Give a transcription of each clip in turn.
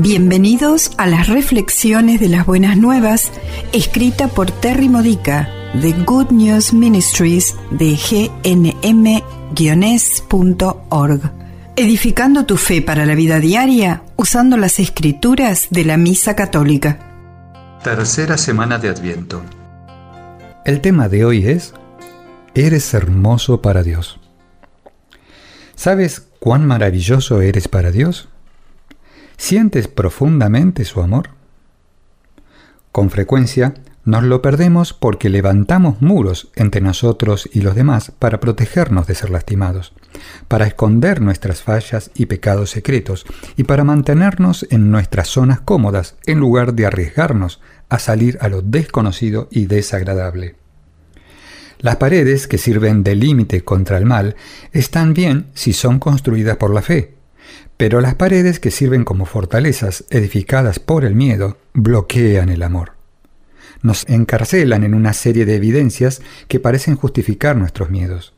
Bienvenidos a las reflexiones de las buenas nuevas, escrita por Terry Modica de Good News Ministries de gnm-org. Edificando tu fe para la vida diaria usando las escrituras de la Misa Católica. Tercera semana de Adviento. El tema de hoy es Eres hermoso para Dios. ¿Sabes cuán maravilloso eres para Dios? ¿Sientes profundamente su amor? Con frecuencia nos lo perdemos porque levantamos muros entre nosotros y los demás para protegernos de ser lastimados, para esconder nuestras fallas y pecados secretos y para mantenernos en nuestras zonas cómodas en lugar de arriesgarnos a salir a lo desconocido y desagradable. Las paredes que sirven de límite contra el mal están bien si son construidas por la fe, pero las paredes que sirven como fortalezas edificadas por el miedo bloquean el amor. Nos encarcelan en una serie de evidencias que parecen justificar nuestros miedos.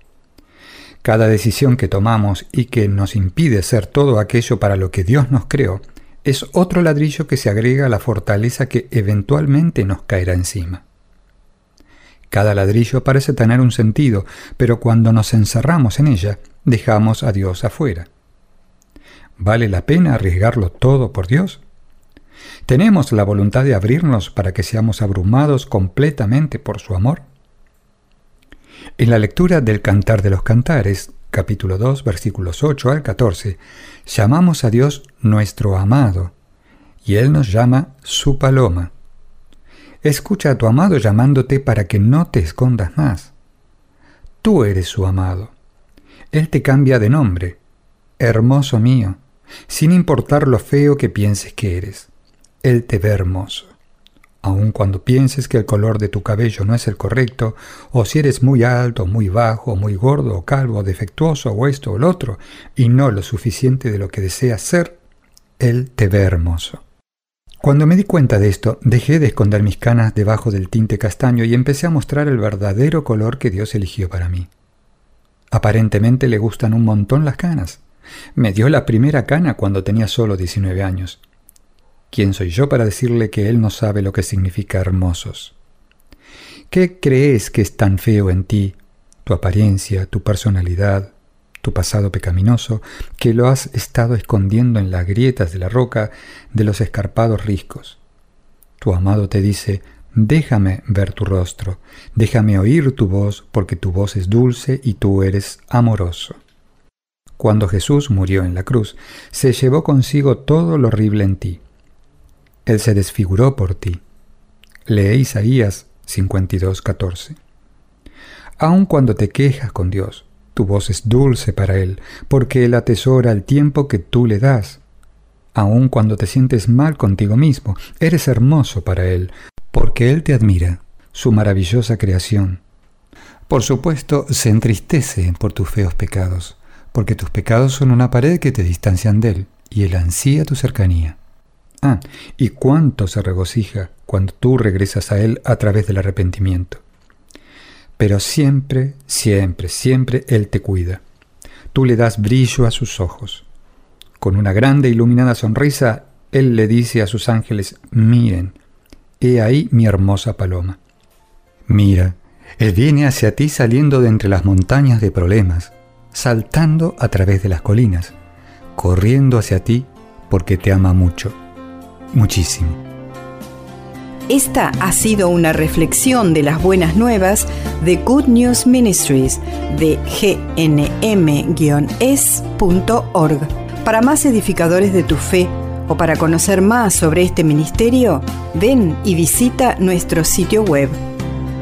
Cada decisión que tomamos y que nos impide ser todo aquello para lo que Dios nos creó es otro ladrillo que se agrega a la fortaleza que eventualmente nos caerá encima. Cada ladrillo parece tener un sentido, pero cuando nos encerramos en ella, dejamos a Dios afuera. ¿Vale la pena arriesgarlo todo por Dios? ¿Tenemos la voluntad de abrirnos para que seamos abrumados completamente por su amor? En la lectura del Cantar de los Cantares, capítulo 2, versículos 8 al 14, llamamos a Dios nuestro amado, y Él nos llama su paloma. Escucha a tu amado llamándote para que no te escondas más. Tú eres su amado. Él te cambia de nombre. Hermoso mío, sin importar lo feo que pienses que eres. Él te ve hermoso. Aun cuando pienses que el color de tu cabello no es el correcto, o si eres muy alto, muy bajo, muy gordo, o calvo, defectuoso, o esto o lo otro, y no lo suficiente de lo que deseas ser, Él te ve hermoso. Cuando me di cuenta de esto, dejé de esconder mis canas debajo del tinte castaño y empecé a mostrar el verdadero color que Dios eligió para mí. Aparentemente le gustan un montón las canas. Me dio la primera cana cuando tenía solo 19 años. ¿Quién soy yo para decirle que él no sabe lo que significa hermosos? ¿Qué crees que es tan feo en ti, tu apariencia, tu personalidad, tu pasado pecaminoso, que lo has estado escondiendo en las grietas de la roca de los escarpados riscos? Tu amado te dice, déjame ver tu rostro, déjame oír tu voz, porque tu voz es dulce y tú eres amoroso. Cuando Jesús murió en la cruz, se llevó consigo todo lo horrible en ti. Él se desfiguró por ti. Lee Isaías 52:14. Aun cuando te quejas con Dios, tu voz es dulce para Él, porque Él atesora el tiempo que tú le das. Aun cuando te sientes mal contigo mismo, eres hermoso para Él, porque Él te admira, su maravillosa creación. Por supuesto, se entristece por tus feos pecados porque tus pecados son una pared que te distancian de Él, y Él ansía tu cercanía. Ah, y cuánto se regocija cuando tú regresas a Él a través del arrepentimiento. Pero siempre, siempre, siempre Él te cuida. Tú le das brillo a sus ojos. Con una grande e iluminada sonrisa, Él le dice a sus ángeles, miren, he ahí mi hermosa paloma. Mira, Él viene hacia ti saliendo de entre las montañas de problemas, saltando a través de las colinas, corriendo hacia ti porque te ama mucho, muchísimo. Esta ha sido una reflexión de las buenas nuevas de Good News Ministries de gnm-es.org. Para más edificadores de tu fe o para conocer más sobre este ministerio, ven y visita nuestro sitio web